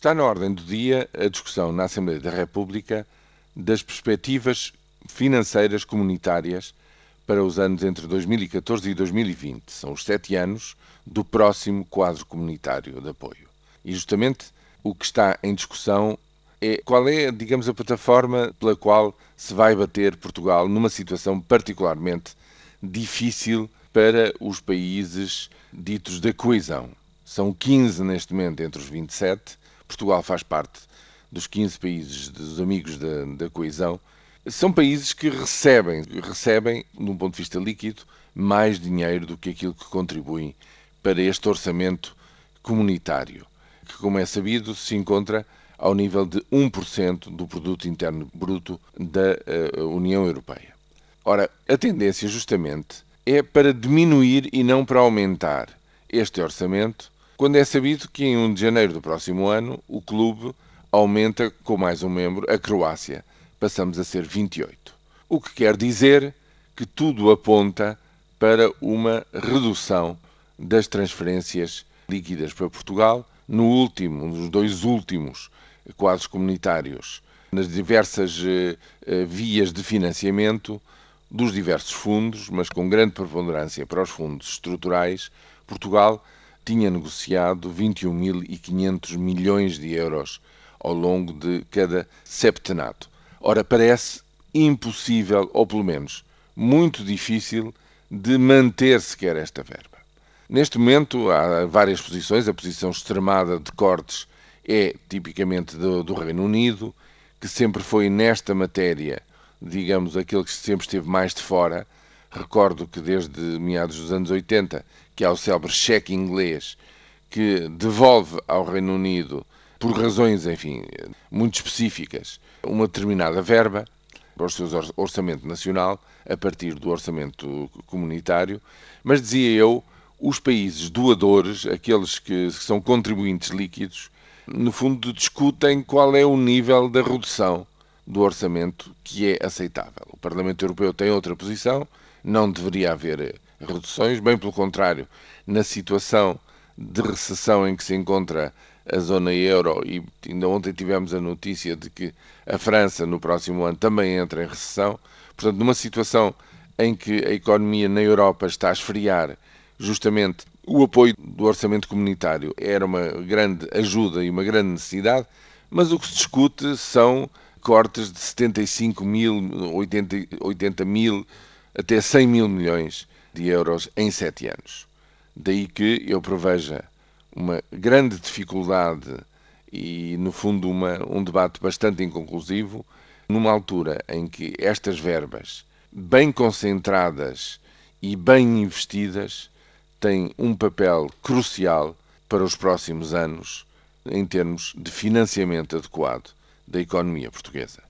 Está na ordem do dia a discussão na Assembleia da República das perspectivas financeiras comunitárias para os anos entre 2014 e 2020. São os sete anos do próximo quadro comunitário de apoio. E justamente o que está em discussão é qual é, digamos, a plataforma pela qual se vai bater Portugal numa situação particularmente difícil para os países ditos da coesão. São 15 neste momento entre os 27 Portugal faz parte dos 15 países dos amigos da, da coesão, são países que recebem, recebem, num ponto de vista líquido, mais dinheiro do que aquilo que contribuem para este orçamento comunitário, que, como é sabido, se encontra ao nível de 1% do produto interno bruto da uh, União Europeia. Ora, a tendência justamente é para diminuir e não para aumentar este orçamento quando é sabido que em 1 de janeiro do próximo ano o clube aumenta com mais um membro, a Croácia. Passamos a ser 28. O que quer dizer que tudo aponta para uma redução das transferências líquidas para Portugal no último, nos dois últimos quadros comunitários, nas diversas eh, eh, vias de financiamento dos diversos fundos, mas com grande preponderância para os fundos estruturais, Portugal tinha negociado 21.500 milhões de euros ao longo de cada septenato. Ora, parece impossível, ou pelo menos muito difícil, de manter sequer esta verba. Neste momento há várias posições. A posição extremada de cortes é tipicamente do, do Reino Unido, que sempre foi nesta matéria, digamos, aquele que sempre esteve mais de fora. Recordo que desde meados dos anos 80 que é o célebre cheque inglês que devolve ao Reino Unido, por razões, enfim, muito específicas, uma determinada verba para o seu orçamento nacional a partir do orçamento comunitário, mas dizia eu, os países doadores, aqueles que são contribuintes líquidos, no fundo discutem qual é o nível da redução do orçamento que é aceitável. O Parlamento Europeu tem outra posição, não deveria haver reduções, bem pelo contrário, na situação de recessão em que se encontra a zona euro, e ainda ontem tivemos a notícia de que a França no próximo ano também entra em recessão, portanto, numa situação em que a economia na Europa está a esfriar, justamente o apoio do orçamento comunitário era uma grande ajuda e uma grande necessidade, mas o que se discute são cortes de 75 mil, 80, 80 mil, até 100 mil milhões de euros em sete anos. Daí que eu preveja uma grande dificuldade e, no fundo, uma, um debate bastante inconclusivo, numa altura em que estas verbas, bem concentradas e bem investidas, têm um papel crucial para os próximos anos em termos de financiamento adequado da economia portuguesa.